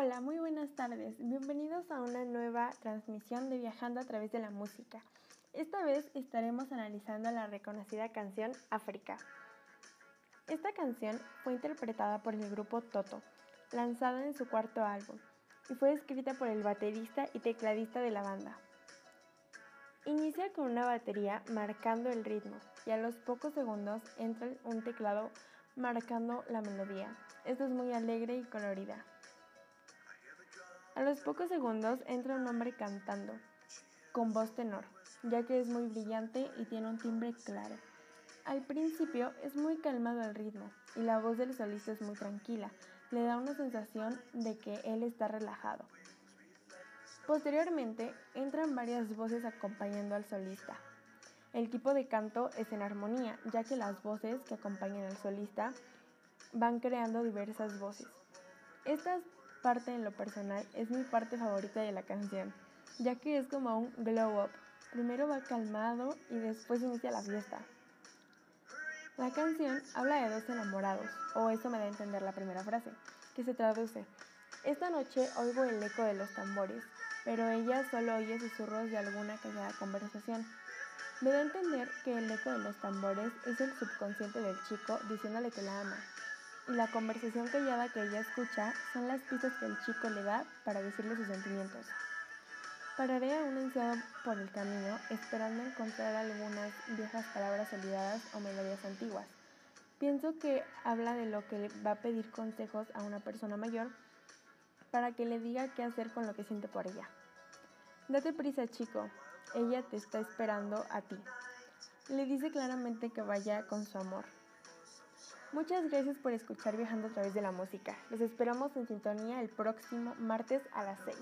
Hola, muy buenas tardes. Bienvenidos a una nueva transmisión de Viajando a través de la música. Esta vez estaremos analizando la reconocida canción África. Esta canción fue interpretada por el grupo Toto, lanzada en su cuarto álbum, y fue escrita por el baterista y tecladista de la banda. Inicia con una batería marcando el ritmo y a los pocos segundos entra un teclado marcando la melodía. Esto es muy alegre y colorida. A los pocos segundos entra un hombre cantando, con voz tenor, ya que es muy brillante y tiene un timbre claro. Al principio es muy calmado el ritmo y la voz del solista es muy tranquila, le da una sensación de que él está relajado. Posteriormente entran varias voces acompañando al solista. El tipo de canto es en armonía, ya que las voces que acompañan al solista van creando diversas voces. Estas parte en lo personal es mi parte favorita de la canción, ya que es como un glow up. Primero va calmado y después inicia la fiesta. La canción habla de dos enamorados, o eso me da a entender la primera frase, que se traduce, esta noche oigo el eco de los tambores, pero ella solo oye susurros de alguna callada conversación. Me da a entender que el eco de los tambores es el subconsciente del chico diciéndole que la ama, y la conversación callada que ella escucha son las pistas que el chico le da para decirle sus sentimientos. Pararé aún ansiado por el camino, esperando encontrar algunas viejas palabras olvidadas o melodías antiguas. Pienso que habla de lo que va a pedir consejos a una persona mayor para que le diga qué hacer con lo que siente por ella. Date prisa, chico, ella te está esperando a ti. Le dice claramente que vaya con su amor. Muchas gracias por escuchar Viajando a través de la música. Los esperamos en sintonía el próximo martes a las 6.